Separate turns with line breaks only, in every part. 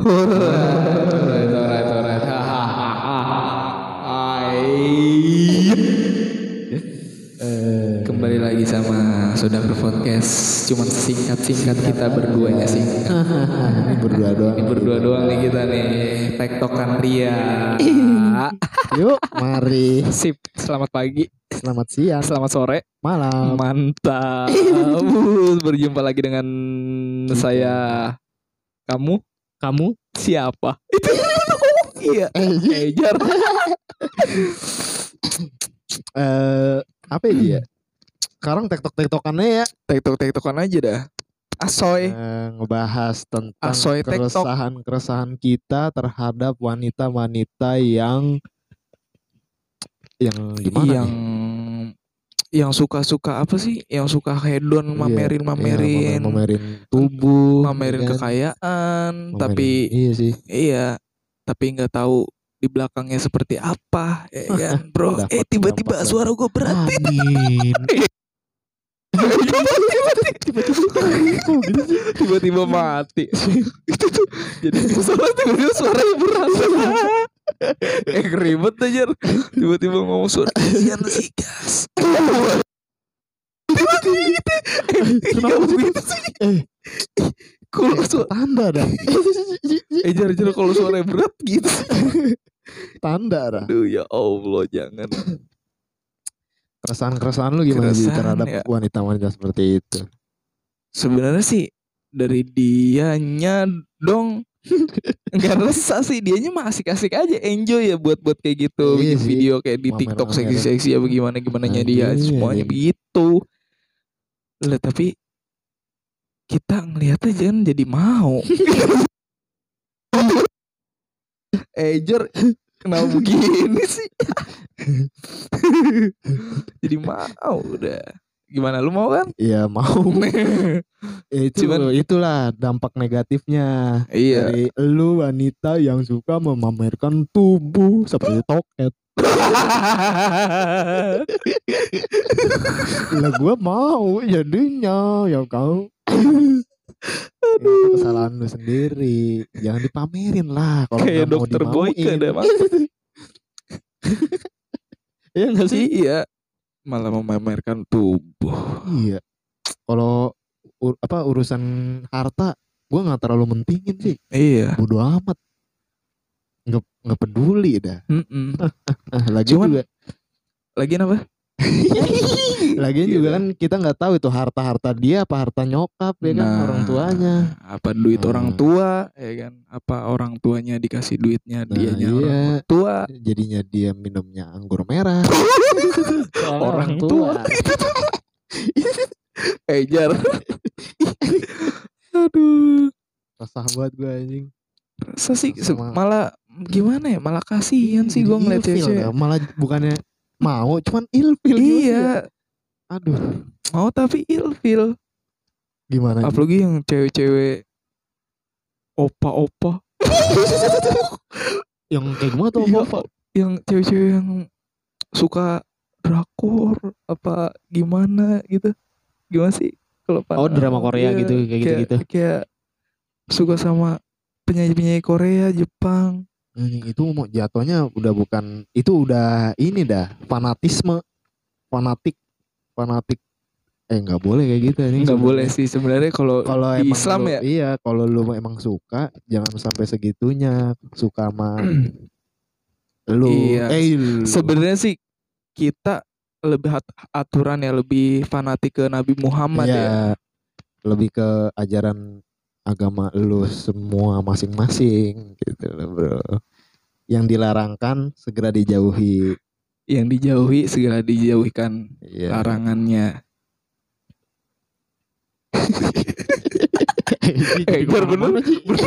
Alright, alright, alright.
Eh,
Kembali lagi sama Saudara Podcast. Cuman singkat-singkat kita berdua ya singkat.
ini berdua doang.
Ini berdua doang nih kita nih. Tektokan Ria.
Yuk, mari.
Sip. Selamat pagi.
Selamat siang,
Selamat sore.
malam.
Mantap. Berjumpa lagi dengan saya. Kamu? Kamu siapa? Itu iya.
Eh,
Ejar.
eh, apa ya dia? Sekarang tektok-tektokannya ya
Tektok-tektokan aja dah. Asoy.
eh, ngebahas tentang
Asoy tektok.
keresahan-keresahan kita terhadap wanita-wanita yang yang gimana
yang
nih?
Yang suka-suka apa sih? Yang suka hedon
Iya,
mamerin
iya,
mamerin
mamerin tubuh,
mamerin
ya kan?
kekayaan,
Mamerin-
tapi
iya sih.
iya, tapi nggak tahu di belakangnya seperti apa, ya kan, bro?
Dapat
eh tiba-tiba suara gue berat.
Amin.
tiba-tiba mati. Itu tuh jadi suara tiba-tiba suaranya berat. eh ribet aja. Tiba-tiba ngomong suara kasihan sih gas.
Kenapa sih?
gitu sih?
Eh,
Kalau suara
tanda dah.
eh jar jar kalau suaranya berat gitu.
tanda dah.
Aduh ya Allah jangan.
Keresahan-keresahan lu gimana sih
Keresahan,
terhadap
ya.
wanita-wanita seperti itu?
Sebenarnya sih dari dianya dong Enggak resah sih dianya mah asik-asik aja enjoy ya buat buat kayak gitu
Iya
bikin video kayak di
Mamer-mamer.
TikTok seksi-seksi ya bagaimana gimana nya dia semuanya begitu. Lah tapi kita ngeliat aja kan jadi mau. Ejer kenapa begini sih? jadi mau udah. Gimana lu mau kan?
Iya mau. Ya, itu
Cuman-
itulah dampak negatifnya
iya.
dari lu wanita yang suka memamerkan tubuh seperti toket. Lah gua mau jadinya ya kau. Itu kesalahan lu sendiri. Jangan dipamerin lah kalau
Kayak dokter Boyke
dimauin.
ada
Iya nggak sih?
Iya. Malah memamerkan tubuh.
Iya. Kalau ur- apa urusan harta gua nggak terlalu mentingin sih.
Iya.
Bodoh amat. Nggak nggak peduli dah.
Mm-mm.
Ah, lagi
Cuman-
juga
Lagian apa?
lagian
Iya
juga kan kita nggak tahu itu harta-harta dia apa harta nyokap ya kan
Nah,
orang tuanya.
Apa duit orang tua, ya kan? Apa orang tuanya dikasih duitnya
Nah,
dianya
iya.
orang tua.
Jadinya dia minumnya anggur merah. Soalnya
Orang tua. Ejar. Aduh.
Resah banget gue anjing.
Rasa sih malah gimana ya? Malah kasihan sih gue ngeliat cewek.
Malah bukannya mau cuman ilfil gitu ya.
Iya.
Aduh,
Mau tapi ilfil.
gimana?
Apalagi yang cewek-cewek opa-opa.
yang kayak gimana tuh
Iya,
apa?
yang cewek-cewek yang suka drakor apa gimana gitu gimana sih kalau
Oh, drama Korea
Iya,
gitu, kayak
kayak,
gitu-gitu.
kayak suka sama penyanyi-penyanyi Korea Jepang
Anjing, itu mau jatuhnya udah bukan itu udah ini dah fanatisme fanatik fanatik. Eh nggak boleh kayak gitu ini
nggak boleh sih sebenarnya kalau
kalau
di Islam
lu-
ya.
iya kalau lu emang suka jangan sampai segitunya. Suka sama lu.
Iya.
eh
sebenarnya sih kita lebih at- aturan ya lebih fanatik ke Nabi Muhammad
Iya,
ya
lebih ke ajaran agama lu semua masing-masing gitu loh bro. Yang dilarangkan segera dijauhi.
Yang dijauhi segera dijauhikan
Iya.
larangannya.
Eh,
Ejar bener bener sih? gua.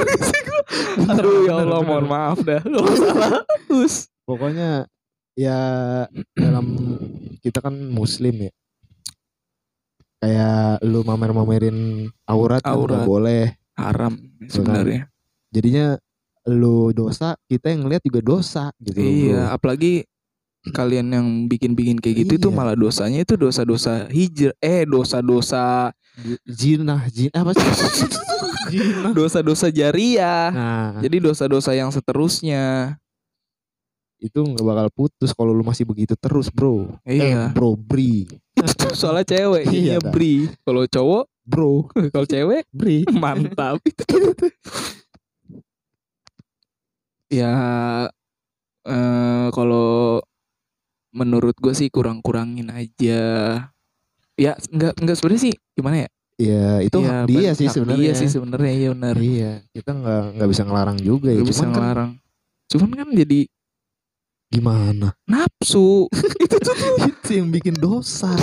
Aduh ya Allah mohon maaf dah. Gak salah. Us.
pokoknya ya dalam kita kan muslim ya. Kayak lu mamer-mamerin aurat kan
Aurat.
boleh
Haram sebenarnya
jadinya lu dosa kita yang ngeliat juga dosa gitu loh,
Iya
bro.
apalagi kalian yang bikin-bikin kayak gitu itu
Iya.
malah dosanya itu dosa-dosa hijr eh dosa-dosa
Jinah, jin apa sih? Jinah.
Dosa-dosa jariah.
Nah,
Jadi dosa-dosa yang seterusnya.
itu nggak bakal putus kalau lu masih begitu terus, bro.
Iya.
Eh, bro, bri.
Itu soalnya cewek,
Iya,
iya bri. Kalau cowok,
Bro,
kalau cewek
bri.
mantap. ya eh kalau menurut gue sih kurang-kurangin aja. Ya enggak enggak sebenarnya sih gimana ya?
Ya, itu
Ya,
hak dia sih sebenarnya.
Dia sih sebenarnya iya benar.
Iya, kita nggak nggak bisa ngelarang juga ya.
Gak bisa
kan
ngelarang. Cuman kan jadi
gimana?
nafsu. itu tuh
itu yang bikin dosa.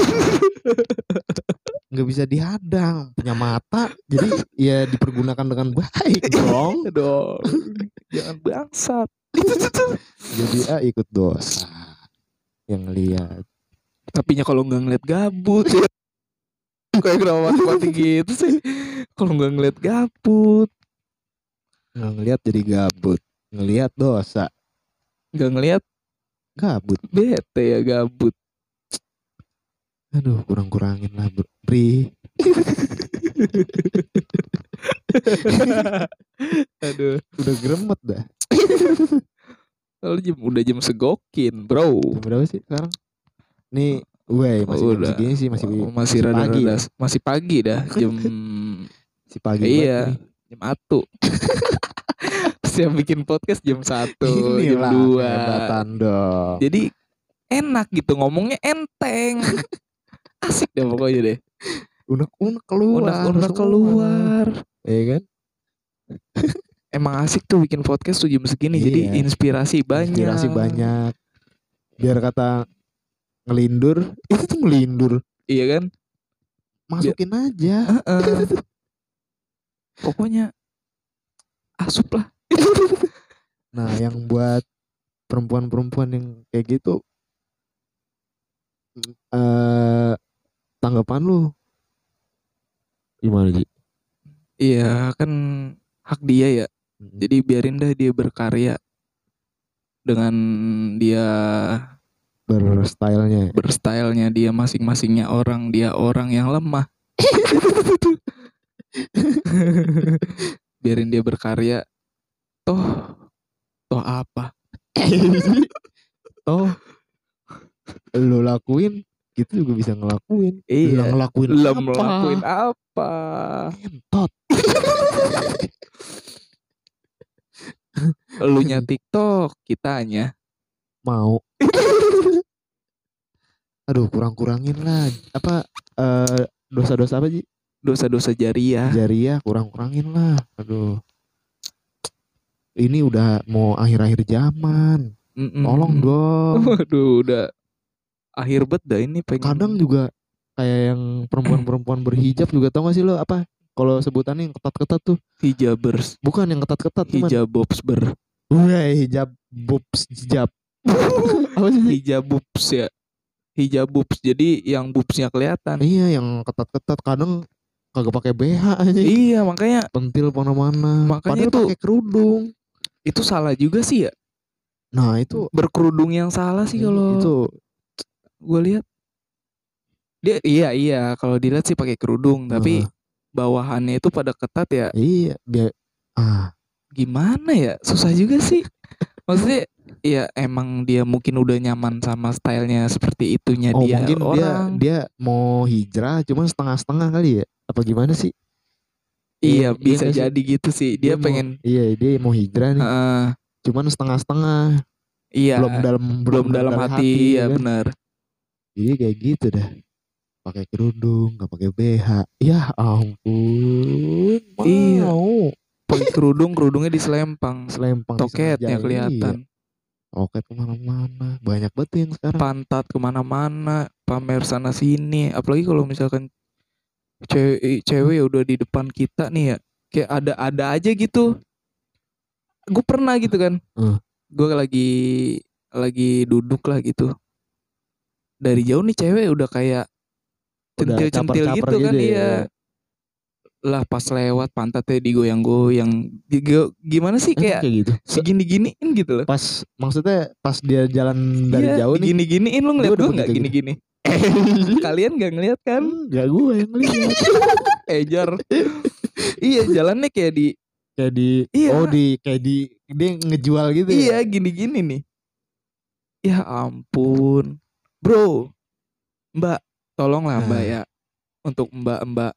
Nggak bisa dihadang. Punya mata, jadi ya dipergunakan dengan baik dong.
dong. Jangan bangsat.
Jadi ah ikut dosa. Yang lihat.
Tapi nya kalau nggak ngeliat gabut ya. Kayak kenapa mati gitu sih. Kalau nggak ngeliat gabut,
Nggak ngelihat jadi gabut. Ngelihat dosa.
nggak ngeliat
Gabut.
bete ya gabut.
Aduh, kurang-kurangin lah, Bro. Bri.
Aduh.
Udah gremet dah.
Lalu jam udah jam segokin, bro.
Jam berapa sih sekarang? Nih, Weh, masih jam
Udah.
segini sih masih
Oh, masih
masih
rada
pagi
rada masih pagi dah jam
si pagi
Iya.
banget nih.
jam atu. Siap bikin podcast jam satu, jam
Inilah
dua.
kehebatan dong.
Jadi enak gitu ngomongnya enteng. Asik deh pokoknya deh.
Unek-unek keluar.
Unek-unek
semua.
keluar.
Iya kan?
Emang asik tuh bikin podcast tuh jam segini. Jadi
Iya.
inspirasi banyak.
Inspirasi banyak. Biar kata ngelindur, itu tuh ngelindur.
Iya kan?
Masukin aja.
Heeh. Pokoknya asup lah.
Nah, yang buat perempuan-perempuan yang kayak gitu eh tanggapan lu gimana sih?
Iya kan hak dia ya. Jadi biarin dah dia berkarya dengan dia
berstylenya.
berstylenya dia masing-masingnya orang dia orang yang lemah. biarin dia berkarya. Toh toh apa?
oh, lu lakuin, kita juga bisa ngelakuin.
Iya.
ngelakuin
Lo
apa?
melakuin apa?
Entot.
Lu nya TikTok, kitanya.
Mau. Aduh, kurang-kurangin lah. Apa eh dosa-dosa apa sih?
Dosa-dosa jariah.
Jariah kurang-kurangin lah. Aduh. Ini udah mau akhir-akhir zaman.
Mm-mm.
Tolong dong.
Waduh, udah akhir bet dah ini pengen.
Kadang juga kayak yang perempuan-perempuan berhijab juga tau gak sih lo apa? Kalau sebutannya yang ketat-ketat tuh
hijabers,
bukan yang ketat-ketat cuman
hijabobs ber,
Wah, hijab boobs hijab. apa sih?
hijab boobs ya. Hijab boobs. Jadi yang boobsnya kelihatan.
Iya, yang ketat-ketat kadang kagak pakai BH aja.
Iya, makanya
Pentil mana-mana.
Makanya
Padahal
tuh-
pakai kerudung.
itu salah juga sih ya.
Nah, itu
Berkerudung yang salah sih kalau
itu
gue lihat. Dia iya iya kalau dilihat sih pakai kerudung, tapi
Heeh.
bawahannya itu pada ketat ya.
iya, biar ah,
Gimana ya? Susah juga sih. Maksudnya ya emang dia mungkin udah nyaman sama stylenya seperti itunya
oh
dia
mungkin dia
orang.
dia mau hijrah cuman setengah-setengah kali ya. Apa gimana sih?
iya,
iya
bisa
nggak sih?
jadi gitu sih. Dia,
mau-
pengen
iya, dia mau hijrah nih.
Heeh,
cuman setengah-setengah.
iya
Belum dalam
belum dalam
dari
hati, ya
kan.
benar.
Jadi kayak gitu dah. Pakai kerudung, nggak pakai BH. Ya ampun. Mau.
Iya. Pakai kerudung, kerudungnya diselempang.
Selempang
Toketnya
disengajain.
kelihatan.
Iya. Toket ke mana-mana. Banyak banget yang sekarang.
Pantat ke mana-mana, pamer sana sini. Apalagi kalau misalkan cewek cewek ya udah di depan kita nih ya, kayak ada ada aja gitu. Gue pernah gitu kan.
Hmm.
Gue lagi lagi duduk lah gitu. Dari jauh nih cewek udah kayak centil-centil
caper-caper
gitu kan
gitu ya.
iya. Lah pas lewat pantatnya digoyang-goyang. Digo- Gimana sih
Eh,
kayak
kayak gitu. Se-
segini-giniin gitu loh.
Pas maksudnya pas dia jalan dari
Iya,
jauh nih.
gini-giniin lu
Dia
ngeliat gue
begitu gitu.
gini-gini? Kalian gak ngeliat kan?
Enggak gue yang lihat.
Ejar. iya jalannya kayak di
kayak di
Iya.
oh di kayak di dia ngejual gitu
Iya
ya.
gini-gini nih. Ya ampun. Bro. Mbak. Tolonglah mbak ya. Untuk mbak-mbaknya.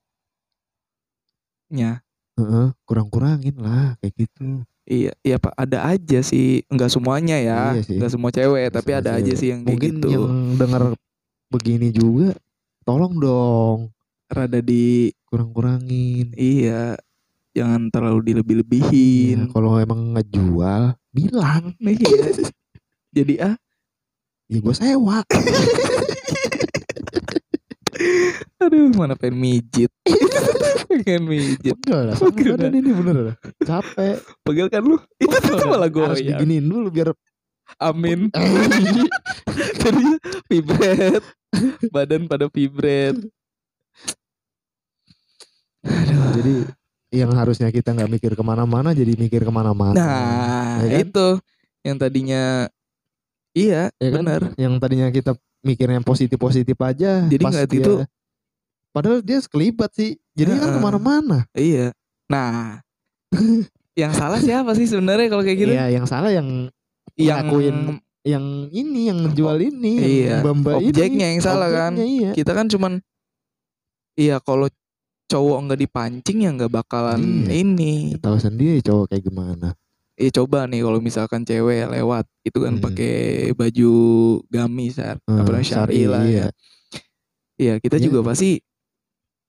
Heeh, kurang-kurangin lah kayak gitu.
Iya, iya pak. Ada aja sih. Enggak semuanya ya.
Iya sih.
Enggak semua cewek.
Nggak
tapi
semua
ada aja
cewek.
sih yang kayak
Mungkin
gitu.
yang denger begini juga tolong dong
Rada di.
kurang-kurangin.
Iya. Jangan terlalu dilebih-lebihin.
kalau emang ngejual bilang
Iya. Jadi ah.
Ya gue sewa.
Aduh mana pengen mijit. pengen mijit.
Pegel lah,
Pegel
badan ini bener dah. Capek.
Pegel kan lu? Itu tuh malah gue
Harus diginiin dulu biar
Amin. Jadi vibret. Badan pada vibret. Aduh.
jadi yang harusnya kita nggak mikir ke mana-mana jadi mikir ke mana-mana.
Nah,
Ya kan?
itu yang tadinya iya,
Ya kan?
benar.
Yang tadinya kita mikirnya positif-positif aja.
Jadi
dia-
itu
Padahal dia sekelibat sih. Jadi kan
Heeh.
ke mana-mana.
iya. Nah, yang salah siapa sih sebenarnya kalau kayak gitu?
Iya, yang salah yang
yang
ngelakuin yang ini yang ngejual ini,
Iya,
yang ini.
objeknya yang salah kan.
Iya.
kita kan cuman iya kalau cowok nggak dipancing ya nggak bakalan
Iya.
ini.
Tahu sendiri cowok kayak gimana.
Iya coba nih kalau misalkan cewek lewat itu kan
Hmm.
pakai baju gamis ya,
Hmm,
apa namanya syari lah
iya.
ya. Iya kita
Iya.
juga pasti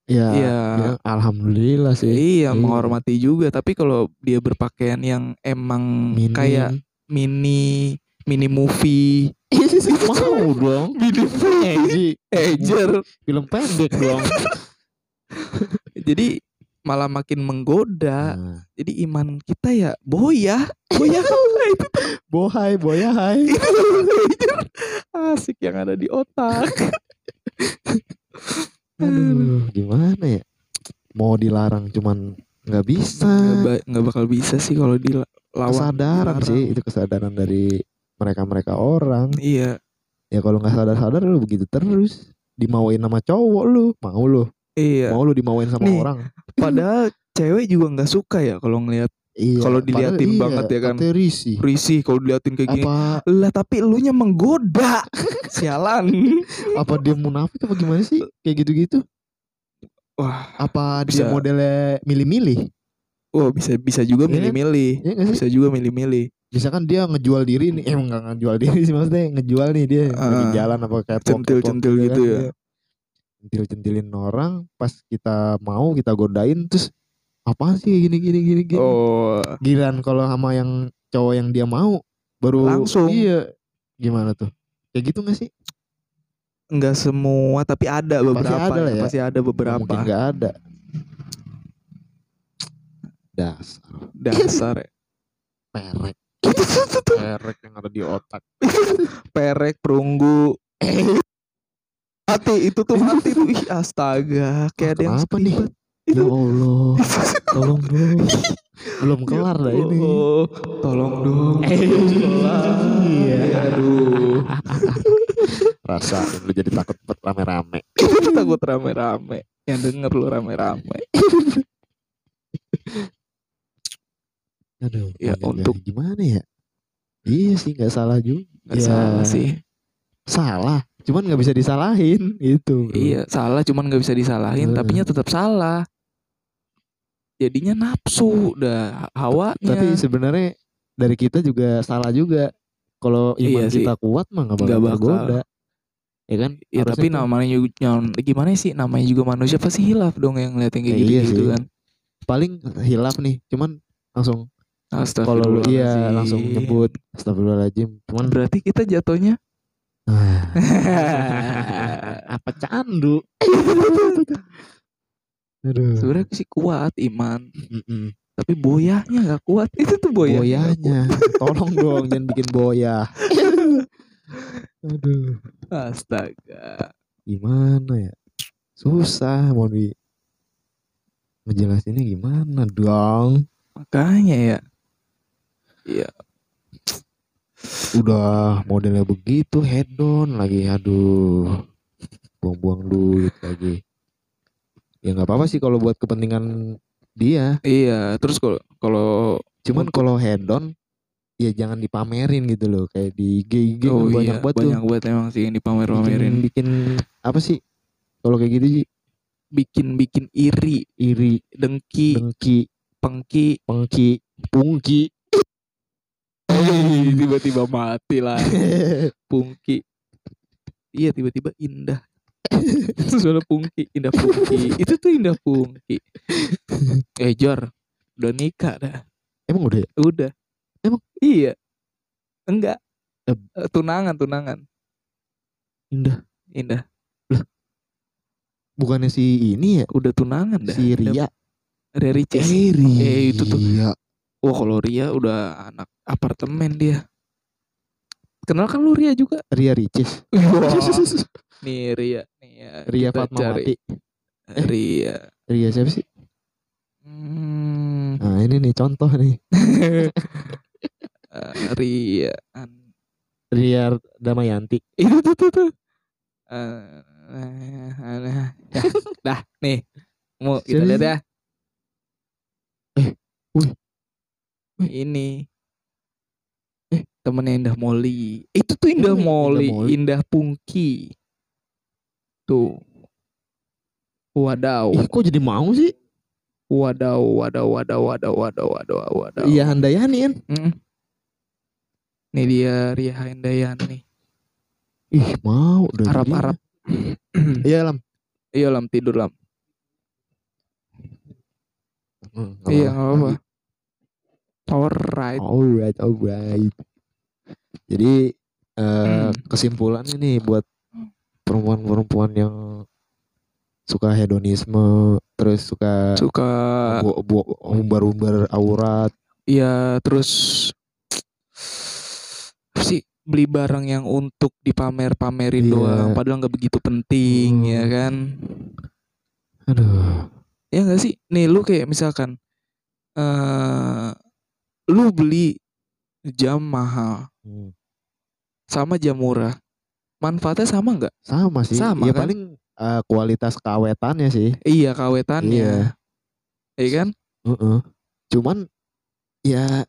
Ya,
Iya.
ya, alhamdulillah sih.
iya
Iya.
menghormati juga tapi kalau dia berpakaian yang emang
Minim.
kayak mini mini movie
mau dong.
mini movie ejer
Film pendek dong.
jadi malah makin menggoda
Nah,
jadi iman kita ya boya boya itu
bohai, boyahai.
asik yang ada di otak
Aduh, gimana ya? Mau dilarang cuman nggak bisa.
nggak ba- nggak bakal bisa sih kalau dilawan
kesadaran
dilarang.
sih itu kesadaran dari mereka-mereka orang.
iya
Ya kalau nggak sadar-sadar lu begitu terus dimauin sama cowok lu, mau lu,
iya
mau lu dimauin sama
Nih.
orang.
padahal cewek juga nggak suka ya kalau ngelihat
Iya.
Kalau diliatin
iya,
banget ya kan.
risih.
risih kalau diliatin kayak gini
Apa
lah tapi elunya menggoda sialan
apa dia munafik apa gimana sih? Kayak gitu-gitu.
wah
Apa dia
Bisa.
modelnya milih-milih?
wah bisa bisa juga
Iya kan?
milih-milih
Ya nggak sih?
bisa juga milih-milih
Misalkan dia ngejual diri nih, eh enggak ngejual diri sih maksudnya ngejual nih dia lagi
Ah.
jalan apa kayak
Centil-centil gitu ya.
Centil-centilin orang, pas kita mau kita godain terus apaan sih gini gini gini gini.
oh
Giliran kalau sama yang cowok yang dia mau baru
Langsung.
Iya. Gimana tuh? Kayak gitu gak sih?
nggak semua tapi ada beberapa
ada lah
ya,
ya.
pasti ada beberapa
Mungkin gak ada. Dasar
dasar ya.
perek. Perek yang ada di otak.
perek perunggu mati itu tuh mati tuh ih astaga kayak ada yang
Kenapa nih? Ya Allah, tolong dong. Belum kelar dah ini.
Tolong dong
Eh, iya.
aduh
Rasain lu jadi takut buat rame-rame.
takut rame-rame yang denger lu rame-rame
Aduh,
Ya, untuk-
gimana ya? Iya sih nggak salah juga.
Nggak
Ya,
salah sih
Salah, cuman nggak bisa disalahin gitu. bro.
iya salah cuman nggak bisa disalahin
Hmm.
tapinya tetap salah jadinya nafsu dah hawanya
Tapi sebenarnya dari kita juga salah juga. Kalau
Iya
iman
sih.
kita kuat mah nggak bakal,
bakal.
tergoda. Ya kan?
ya
Harusnya
tapi
tuh-
namanya juga gimana sih namanya juga manusia pasti hilaf dong yang ngeliat yang kayak
Ya,
gitu
iya
gitu
sih.
kan
paling hilaf nih, cuman langsung kalau iya langsung nyebut astagfirullahaladzim. Cuman
berarti kita jatuhnya
apa candu? Aduh.
sebenarnya sih kuat iman
Mm-mm.
tapi boyahnya nggak kuat itu tuh boyah
Boyanya, tolong dong jangan bikin boya. Aduh,
astaga
gimana ya? Susah mau di ngejelasinnya gimana dong?
makanya ya Iya
Udah modelnya begitu head on lagi, aduh. buang-buang duit lagi. Ya nggak apa-apa sih kalau buat kepentingan dia.
Iya, terus kalau kalau
cuman kalau head on ya jangan dipamerin gitu loh. Kayak di IG IG
oh
kan banyak
iya,
banget
banyak
tuh
banget emang sih yang
bikin,
dipamer-pamerin.
bikin apa sih? Kalau kayak gitu sih.
Bikin-bikin iri,
iri.
Dengki,
dengki.
Pengki.
pengki. Pungki
tiba-tiba mati lah. Pungki. Iya, tiba-tiba indah. Suara pungki, indah pungki. Itu tuh indah pungki. eh, Jor, udah nikah dah.
emang udah ya?
Udah.
Emang?
Iya. Enggak.
Eh.
Eh, tunangan, tunangan.
indah
Indah.
bukannya si ini ya
Udah tunangan dah.
si Ria
Ria Ricis.
eh Ria
Eh, itu tuh. Wah, kalau Ria udah anak apartemen dia. Kenal kan lu Ria juga?
Ria Ricis
Nih Ria, nih ya.
Ria Fatmawati Eh.
Ria.
Ria siapa sih
Hmm.
nah ini nih contoh nih
Eh, Ria. An-
Ria Damayanti
Itu tuh tuh tuh. Eh, eh, dah, dah, nih. Mau kita lihat ya.
Eh, wih. Wih.
Ini. Eh, temennya Indah Molly. Itu tuh Indah
Emang Indah
Molly,
Molly?
Indah Pungki. Tuh. Wadaw,
Ih, kok jadi mau sih
wadaw, wadaw, wadaw, wadaw, wadaw, wadaw, wadaw.
Iya Handayani kan
Mm. Nih dia Ria Handayani.
ih mau udah
Arab
jadi.
Arab.
iya lam
Iya lam tidur lam.
Hmm,
Iya
apa-apa.
Alright.
alright alright jadi eh
Hmm.
kesimpulannya nih buat perempuan-perempuan yang suka hedonisme terus suka
Suka
umbar-umbar aurat
ya terus sih beli barang yang untuk dipamer-pamerin
Iya.
doang padahal nggak begitu penting
Hmm.
ya kan.
aduh
Ya nggak sih? Nih lu kayak misalkan eh lu beli jam mahal
Hmm.
sama jam murah. Manfaatnya sama nggak?
sama sih
Sama
ya
kan?
paling eh, kualitas keawetannya sih
Iya kawetannya.
Iya.
Iya kan?
Heeh. Cuman ya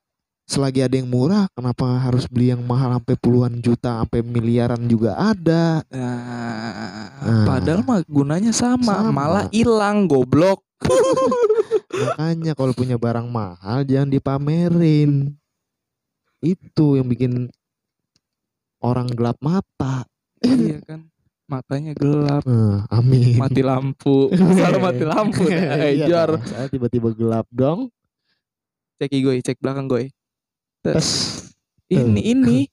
selagi ada yang murah, kenapa harus beli yang mahal sampai puluhan juta, sampai miliaran juga ada?
Nah,
Ah.
padahal mah gunanya sama,
Sama.
malah hilang goblok.
Makanya kalau punya barang mahal jangan dipamerin. Itu yang bikin orang gelap mata.
iya kan? Matanya gelap,
Nah, amin.
mati lampu. Selalu mati lampu. Eh,
Iya dong, saya tiba-tiba gelap dong.
Cek gue, cek belakang gue. Tes. Ini ini.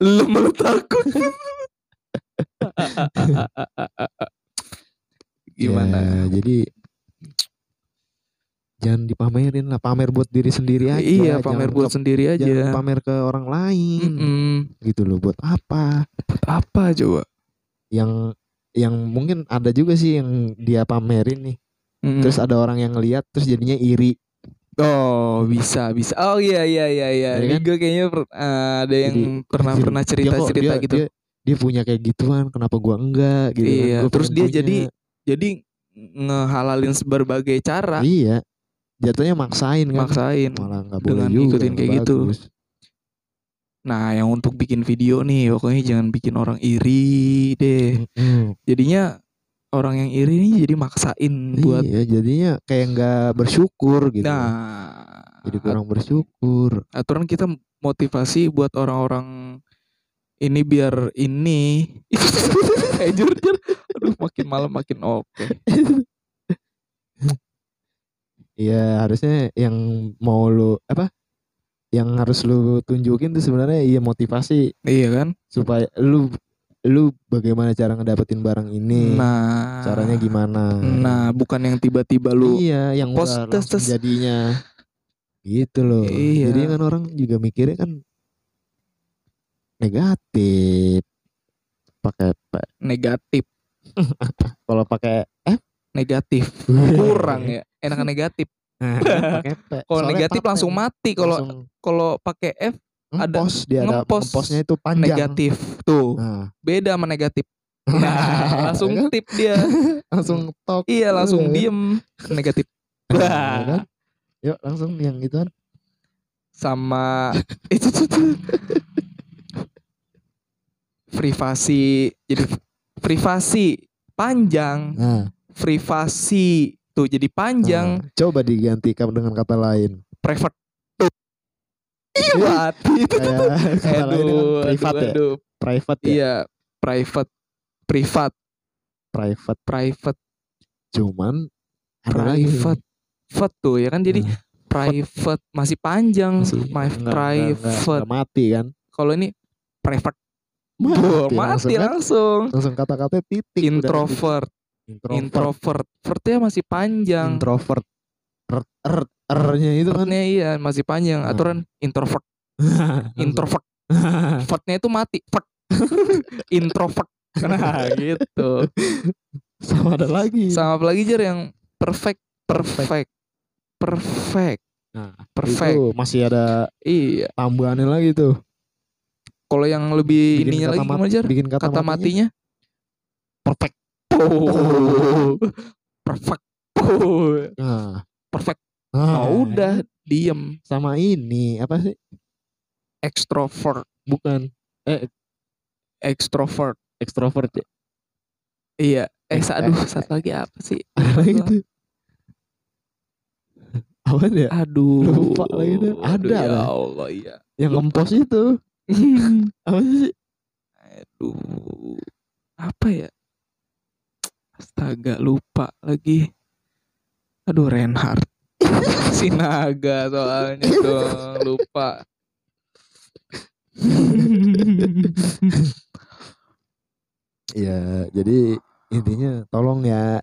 Lu malah takut. Gimana?
Ya, jadi jangan dipamerin lah, pamer buat diri sendiri aja.
iya, pamer
jangan
buat
ke-
sendiri
jangan
aja.
pamer ke orang lain
Mm-mm.
gitu loh buat apa
Buat apa coba?
yang yang mungkin ada juga sih yang dia pamerin nih
Mm-mm.
terus ada orang yang ngeliat terus jadinya iri
Oh bisa bisa. Oh iya iya iya iya.
Iya kan?
gue kayaknya per- eh, ada yang
Jadi,
pernah
anjir,
pernah
dia
cerita
kok-
cerita
dia-
gitu.
dia, dia punya kayak gituan kenapa gua enggak gitu kan.
Iya,
Gua
terus dia
punya.
jadi- Jadi ngehalalin berbagai cara,
iya jatuhnya maksain kan
maksain.
malah nggak boleh
dengan
juga nggak
kayak gitu. Nah yang untuk bikin video nih, pokoknya jangan bikin orang iri deh. Jadinya orang yang iri nih jadi maksain buat.
iya jadinya kayak nggak bersyukur gitu
Nah,
jadi kurang bersyukur
aturan kita motivasi buat orang-orang ini biar ini eh jur jur aduh makin malam makin oke
Iya harusnya yang mau lu apa yang harus lu tunjukin tuh sebenarnya iya motivasi.
Iya kan?
Supaya lu lu bagaimana cara ngedapetin barang ini?
Nah.
Caranya gimana?
Nah bukan yang tiba-tiba lu
iya yang
post,
udah
tes,
langsung
tes.
jadinya. Gitu loh.
Iya.
jadi kan orang juga mikirnya kan negatif. Pakai
negatif.
Kalau pakai F
negatif kurang ya enakan negatif
Nah,
kalau negatif
paten.
langsung mati kalau kalau pakai F ada
ngepost dia ada
ngepost
ngeposnya itu panjang
negatif tuh
nah
beda sama negatif Nah, langsung
Kan?
tip dia.
langsung talk
Iya, langsung
Iya.
diem negatif.
Nah, kan? yuk langsung yang itu kan
sama itu tuh, tuh. privasi jadi privasi panjang
nah,
privasi tuh jadi panjang.
Nah, coba digantikan dengan kata lain.
Private. Tuh iya mati itu tuh,
lain kan
aduh,
private
aduh,
ya? private ya?
Iya private privat.
Private.
Private.
Cuman
private. Private tuh ya kan? Jadi
Nah,
private masih panjang
masih
my
enggak- enggak-
private.
enggak- enggak mati kan?
Kalau ini private.
Mati, langsung
mati
kan?
langsung.
Langsung kata-kata titik
introvert.
Introvert.
Introvert. Vertnya masih panjang.
Introvert. R r r-nya itu kan.
Iya masih panjang.
Nah.
aturan introvert. Introvert. Vertnya itu mati. Vert. Introvert. Nah gitu.
Sama ada lagi.
Sama apa lagi jar yang perfect? Perfect. Perfect.
Nah
perfect.
itu masih ada
iya.
tambahannya lagi tuh.
Kalau yang lebih
Bikin
ininya lagi gimana jar
bikin kata,
kata
matinya
matinya
perfect
perfect.
Nah,
perfect.
Nah,
oh udah diem.
Sama ini apa sih?
Extrovert.
Bukan.
Extrovert.
Extrovert ya?
Iya. Eh aduh
eh,
satu lagi apa sih?
Ada lagi tuh? Apa ya
aduh.
Lupa lagi tuh. Ada
ya
lah.
Allah iya.
Yang ngempos itu. Apa sih?
Aduh. Apa ya astaga lupa lagi. Aduh Reinhardt. Si naga soalnya dong lupa.
Ya jadi intinya tolong ya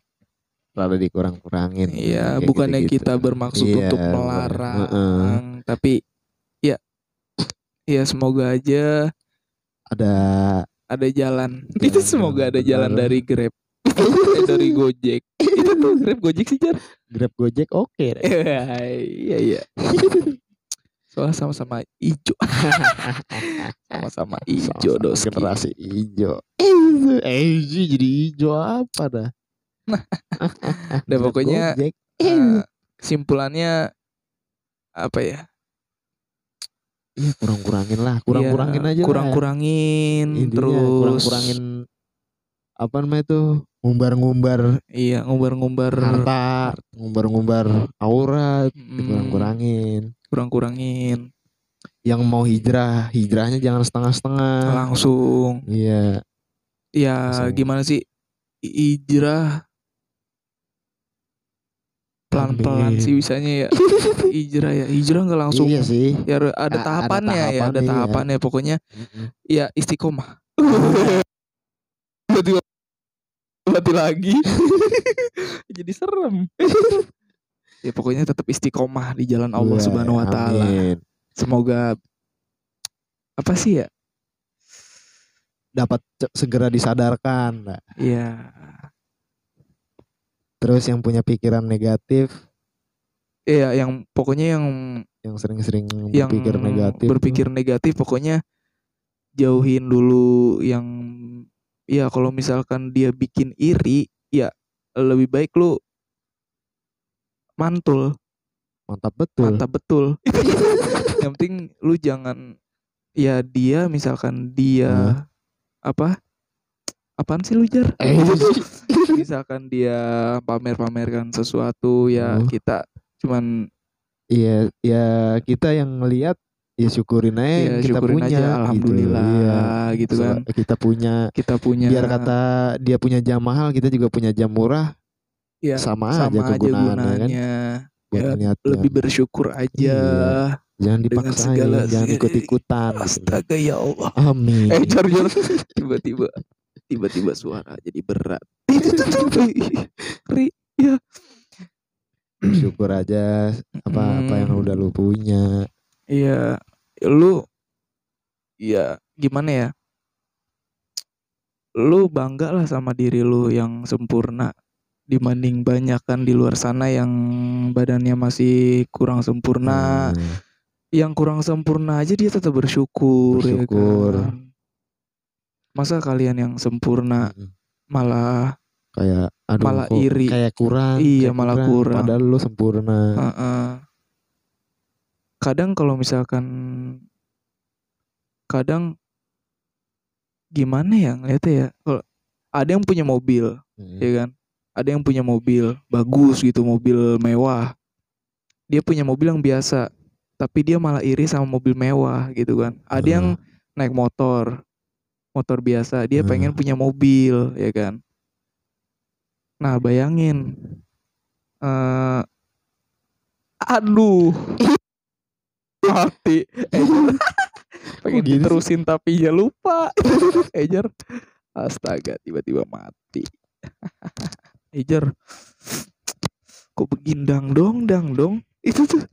rada dikurang-kurangin.
Iya,
kayak
bukannya
gitu-gitu.
kita bermaksud
Iya,
untuk melarang,
Heeh.
tapi ya, ya semoga aja
ada
ada jalan. Itu semoga ada jalan. dari Grab, Eh, dari Gojek. Itu tuh Grab Gojek sih Jar.
grab gojek oke deh.
iya iya. Soalnya sama-sama ijo, sama-sama ijo
Sama-sama
doski.
generasi hijau eh jadi hijau apa dah
Dan
Grab
pokoknya
Gojek.
eh, kesimpulannya apa ya?
Iya kurang-kurangin lah kurang-kurangin
Ya,
aja lah.
kurang-kurangin
Intinya
terus
kurang-kurangin apa namanya tuh ngumbar-ngumbar
iya ngumbar-ngumbar
harta ngumbar-ngumbar aurat
Mm,
dikurang-kurangin.
Kurang-kurangin.
Yang mau hijrah hijrahnya jangan setengah-setengah.
Langsung.
Iya.
Ya
Langsung.
gimana sih? Hijrah. Pelan-pelan sih bisanya ya. Hijrah ya. Hijrah nggak langsung.
Iya sih.
Ya ada
A- ada
tahapannya ya ada
tahapannya, iya.
tahapannya pokoknya
Mm-mm.
ya istiqomah berarti lagi. Jadi serem. Ya pokoknya tetap istiqomah di jalan Allah
Wah,
Subhanahu wa taala.
amin.
semoga apa sih ya?
Dapat segera disadarkan. Nah,
ya
terus yang punya pikiran negatif?
Ya yang pokoknya yang
yang sering-sering
yang
berpikir negatif.
berpikir negatif pokoknya jauhin dulu yang ya kalau misalkan dia bikin iri ya lebih baik lu mantul.
Mantap betul.
Mantap betul. Yang penting lu jangan ya dia misalkan dia
Hah?
apa? Apaan sih lu jar?
Eh,
misalkan dia pamer-pamerkan sesuatu ya
Oh.
kita cuman
Iya, ya kita yang ngelihat ya syukurin aja
ya
kita
syukurin
punya.
aja
gitu.
alhamdulillah
Iya.
gitu, kan
Sel- Kita punya,
kita punya
biar kata dia punya jam mahal, kita juga punya jam murah,
ya
sama,
sama
aja
aja
kegunaannya kan.
gunanya
Buat
Ya, lebih bersyukur aja
Jangan
dengan
dipaksain,
segala-
jangan ikut-ikutan. gitu.
astaga ya Allah
Amin.
eh jar tiba-tiba tiba-tiba suara jadi berat Ri
Bersyukur aja apa apa yang
Hmm.
udah lu punya.
Iya, lu ya gimana ya? Lu bangga lah sama diri lu yang sempurna dibanding banyak kan di luar sana yang badannya masih kurang sempurna.
Hmm.
Yang kurang sempurna aja dia tetap bersyukur,
Bersyukur.
ya kan? masa kalian yang sempurna
Mm-mm.
malah
kayak aduh
Malah
kok
iri.
kayak kurang
Iya,
kayak
malah kurang.
padahal lu sempurna
Heeh. Kadang kalau misalkan kadang gimana ya ngeliatnya ya kalau ada yang punya mobil
Mm.
ya kan? Ada yang punya mobil bagus gitu mobil mewah. Dia punya mobil yang biasa tapi dia malah iri sama mobil mewah gitu kan. Ada yang naik motor motor biasa dia
Hmm.
pengen punya mobil ya kan? Nah bayangin eh aduh mati Ejar. pengen
gitu sih?
tapi ya lupa. Ejar astaga tiba-tiba mati. Ejar kok begindang dong dang dong. Itu tuh.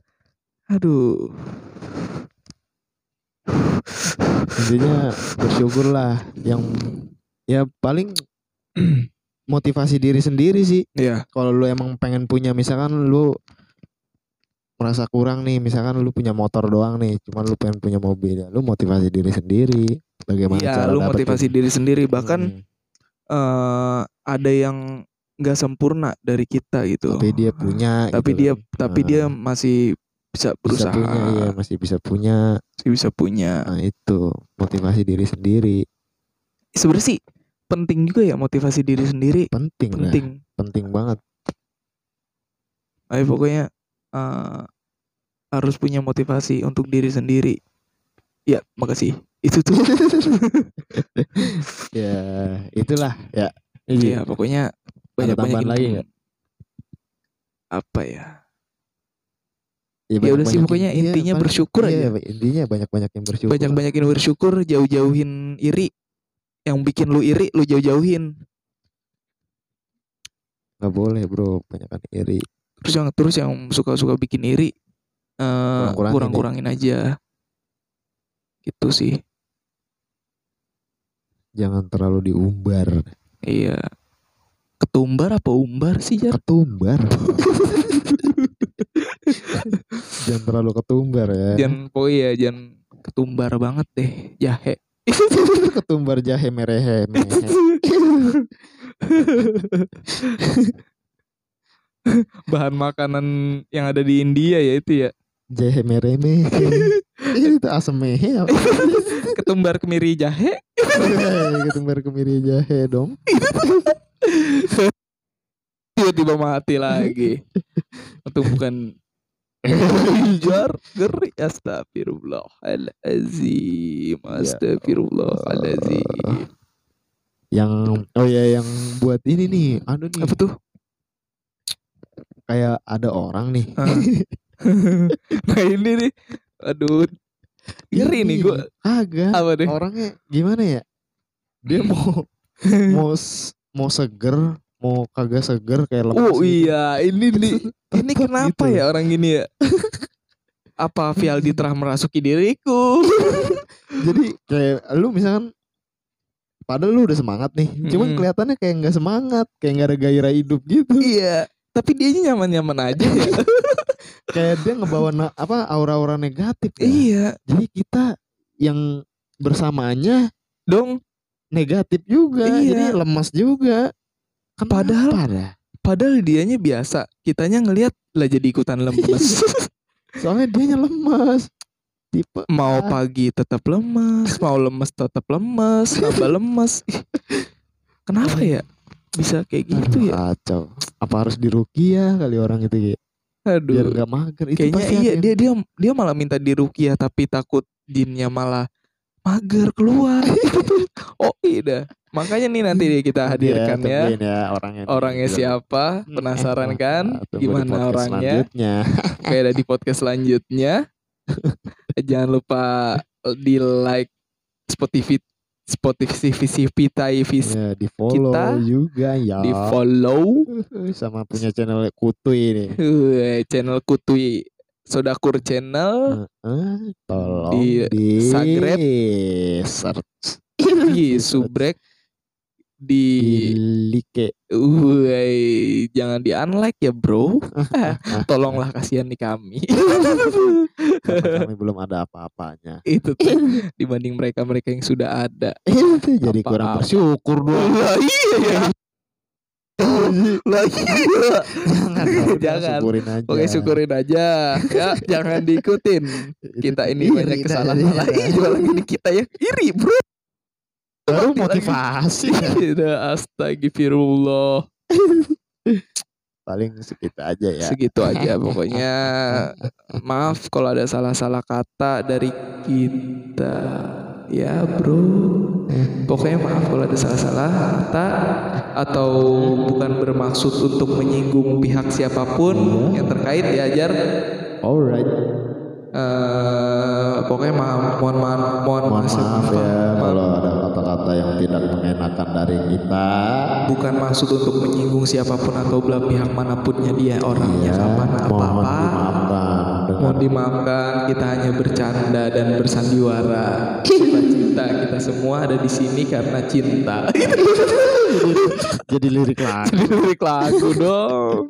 Aduh.
Intinya bersyukurlah yang ya paling motivasi diri sendiri sih.
Ya
kalau lu emang pengen punya misalkan lu merasa kurang nih misalkan lu punya motor doang nih cuman lu pengen punya mobil ya lu motivasi diri sendiri bagaimana
Iya,
cara
lu motivasi diri sendiri. Bahkan
Hmm,
eh ada yang nggak sempurna dari kita gitu.
tapi dia punya
Tapi
gitu
dia,
kan.
tapi
Nah,
dia masih bisa
bisa
berusaha,
punya iya masih bisa punya
masih bisa punya.
nah itu motivasi diri sendiri
Sebenarnya sih penting juga ya motivasi diri sendiri.
penting
Penting.
penting banget
Tapi pokoknya eh harus punya motivasi untuk diri sendiri. Ya, makasih. Itu tuh.
ya itulah ya
Iya, pokoknya banyak
tambahan lagi nggak?
Apa ya?
Ya,
Ya udah sih, pokoknya
iya,
intinya bersyukur
iya,
aja.
intinya banyak-banyak yang bersyukur
Banyak-banyakin bersyukur, jauh-jauhin iri. Yang bikin lu iri, lu jauh-jauhin.
nggak boleh bro banyakan iri
terus yang terus yang suka-suka bikin iri eh
Kurang-kurangin
kurang-kurangin aja. gitu sih.
Jangan terlalu diumbar.
Iya. Ketumbar apa umbar sih Jar?
ketumbar. Jangan terlalu ketumbar ya.
Jangan pokoknya ya jangan ketumbar banget deh jahe.
Ketumbar jahe merehe mehe.
bahan makanan yang ada di India ya itu ya
jahe merehe mehe. itu asam mehe apa?
ketumbar kemiri jahe.
Ketumbar kemiri jahe dong.
Tiba-tiba mati lagi. Untuk bukan jar geri astagfirullahalazim astagfirullahalazim
yang oh ya yang buat ini nih. Aduh nih.
Apa tuh?
Kayak ada orang nih.
nah ini nih. Aduh. Ngeri nih gua.
Agak.
Apa deh?
Orangnya gimana ya? Dia mau mau s- mau seger mau kagak seger kayak lemas
oh
gitu.
iya. Ini nih. Ini kenapa
gitu.
ya orang gini ya? Apa Vialdi telah merasuki diriku?
Jadi kayak lu misalkan padahal lu udah semangat nih. Cuman
Mm-mm.
kelihatannya kayak nggak semangat kayak nggak ada gairah hidup gitu.
Iya. Tapi dia nyaman-nyaman aja ya
kayak dia ngebawa na- apa aura-aura negatif ya.
iya.
Jadi kita yang bersamaannya
dong.
negatif juga
Iya.
jadi lemas juga. Kenapa
Padahal-
dah?
padahal dianya biasa kitanya ngelihat lah jadi ikutan lemes.
Soalnya dia lemas tipe
mau
Ah.
pagi tetap lemes mau lemes tetap lemes tambah lemes. Ih, kenapa ya? Bisa kayak gitu
Aduh,
ya?
kacau. Apa harus dirukia kali orang itu ya biar
aduh
nggak mager itu
kayaknya
pasti
iya dia dia dia malah minta dirukiah tapi takut jinnya malah mager keluar. Oh iya. Makanya nih nanti deh kita hadirkan
Iya,
ya.
temuin ya orangnya
orangnya
Biar-
siapa?
Hmm,
penasaran
eh,
kan?
tunggu di
gimana orangnya?
selanjutnya.
Kayak ada di podcast selanjutnya. Jangan lupa di like Spotify Spotify vis
ya di follow
Kita.
juga ya.
Di follow.
Sama punya channel kutuy nih
eh, channel Kutui Sodakur channel.
Eh, tolong
Di
di,
subscribe.
search.
Di subrek. di
like
Wuih, jangan di unlike ya bro. Tolonglah kasihan nih kami.
Kami belum ada apa-apanya
Itu tuh dibanding mereka-mereka yang sudah ada.
jadi kurang
Apa-apa.
bersyukur dong
Lah iya ya. Lah iya.
jangan
Jangan.
syukurin aja
Oke syukurin aja ya, jangan diikutin. Kita ini
Iri
banyak
dah,
kesalahan
dah.
lagi di kita ya iri bro.
baru motivasi
astagfirullah.
paling segitu aja ya
Segitu aja pokoknya. Maaf kalau ada salah-salah kata dari kita. Ya bro. Pokoknya maaf kalau ada salah-salah kata atau bukan bermaksud untuk menyinggung pihak siapa pun yang terkait ya Jar.
alright
Eh, pokoknya maaf, mohon maaf, mohon,
mohon
maaf,
maaf ya kalau ada kata-kata yang tidak mengenakan dari kita
bukan maksud untuk menyinggung siapa pun atau belah pihak manapunnya dia orangnya
ya
kapan
mohon
apa-apa.
dimaafkan dengan
Mohon dimaafkan, kita hanya bercanda dan bersandiwara. Cita-cita kita semua ada di sini karena cinta.
jadi lirik lagi
Jadi lirik lagu dong.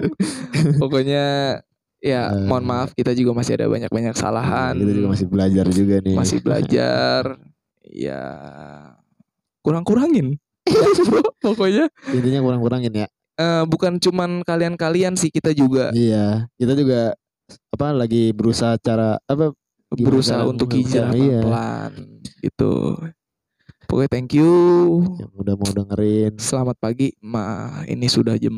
Pokoknya ya
Eh.
mohon maaf kita juga masih ada banyak-banyak kesalahan.
kita juga masih belajar juga nih
masih belajar. ya kurang-kurangin. Ya. Pokoknya
intinya kurang-kurangin ya
eh, bukan cuman kalian-kalian sih kita juga
iya kita juga apa lagi berusaha cara apa
berusaha untuk hijrah
iya.
pelan gitu. Pokoknya thank you.
yang udah mau dengerin
Selamat pagi. Ma, ini sudah jam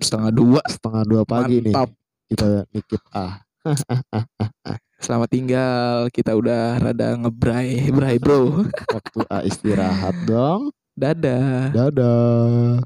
setengah dua.
setengah dua pagi nih
Mantap.
kita nikip ah
Selamat tinggal. Kita udah rada ngebray, bray bro.
waktu ah istirahat dong
Dadah.
dadah